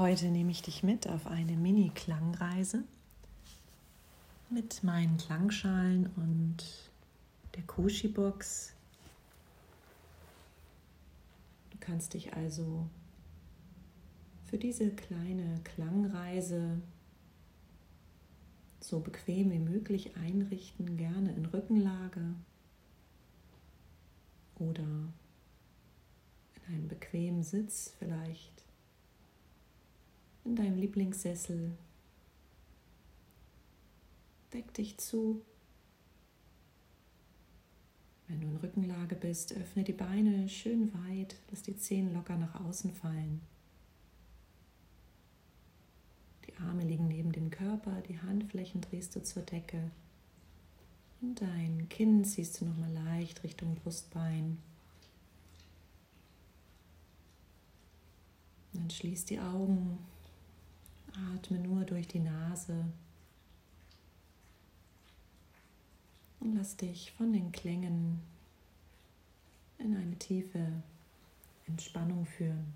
Heute nehme ich dich mit auf eine Mini-Klangreise mit meinen Klangschalen und der Koshi-Box. Du kannst dich also für diese kleine Klangreise so bequem wie möglich einrichten, gerne in Rückenlage oder in einem bequemen Sitz vielleicht in deinem Lieblingssessel. Deck dich zu. Wenn du in Rückenlage bist, öffne die Beine schön weit, lass die Zehen locker nach außen fallen. Die Arme liegen neben dem Körper, die Handflächen drehst du zur Decke. Und dein Kinn ziehst du nochmal leicht Richtung Brustbein. Dann schließ die Augen Atme nur durch die Nase und lass dich von den Klängen in eine tiefe Entspannung führen.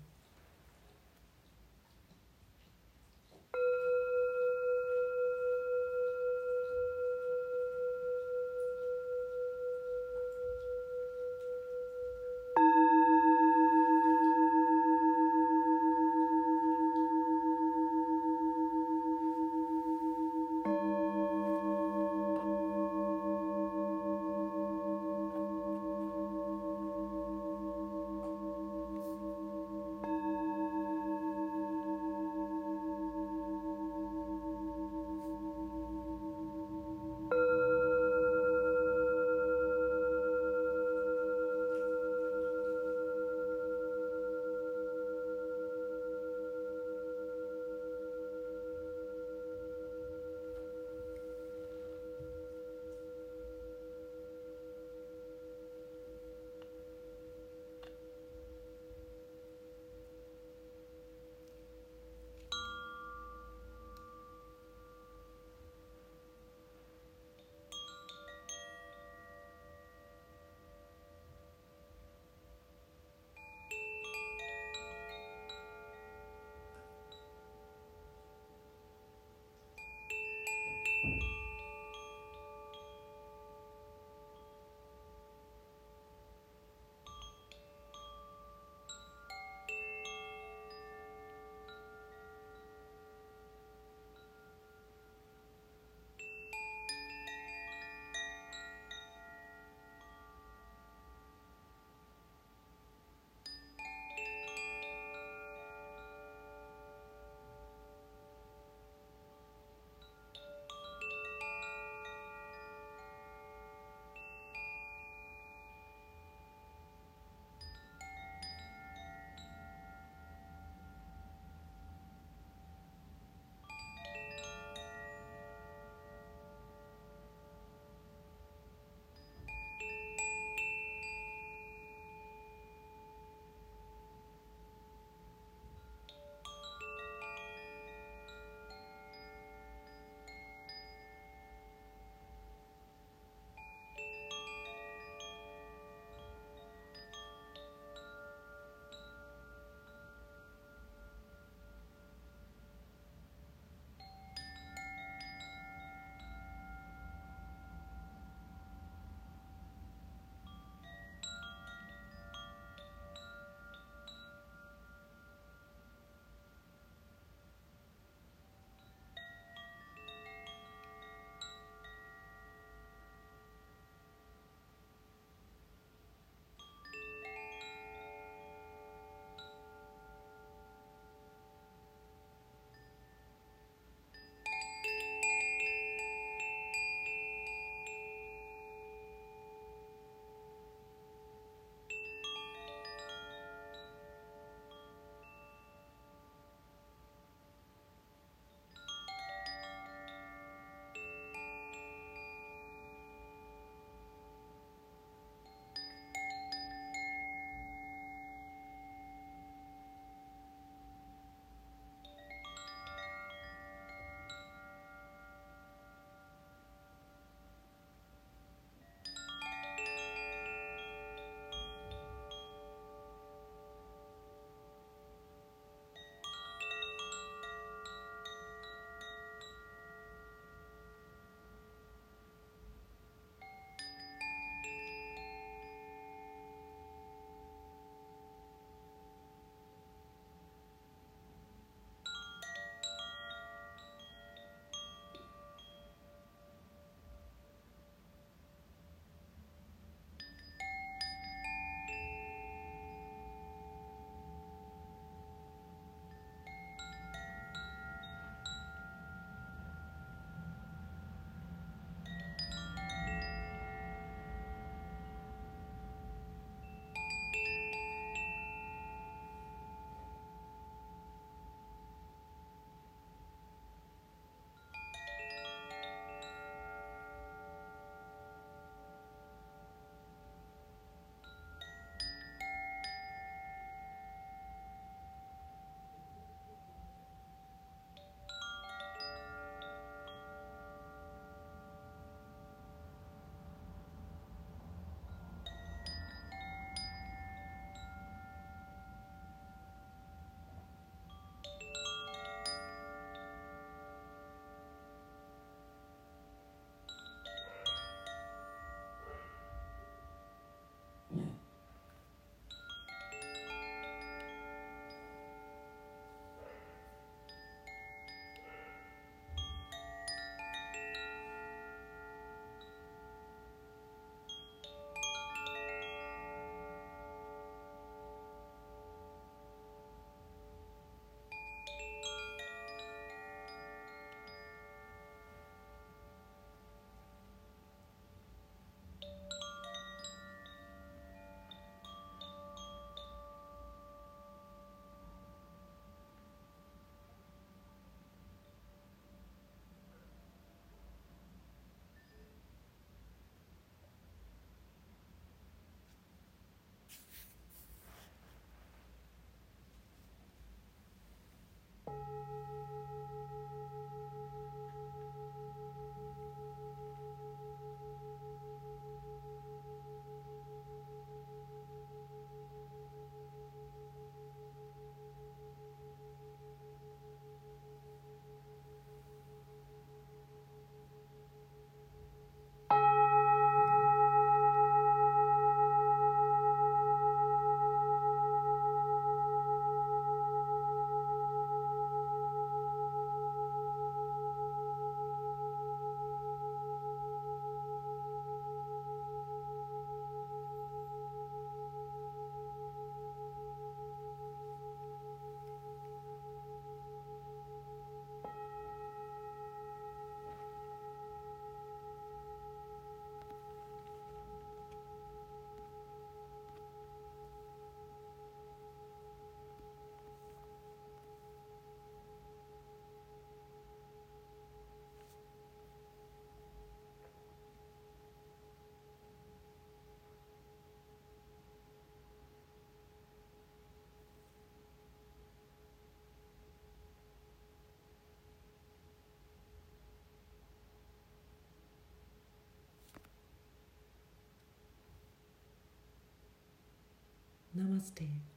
Namaste.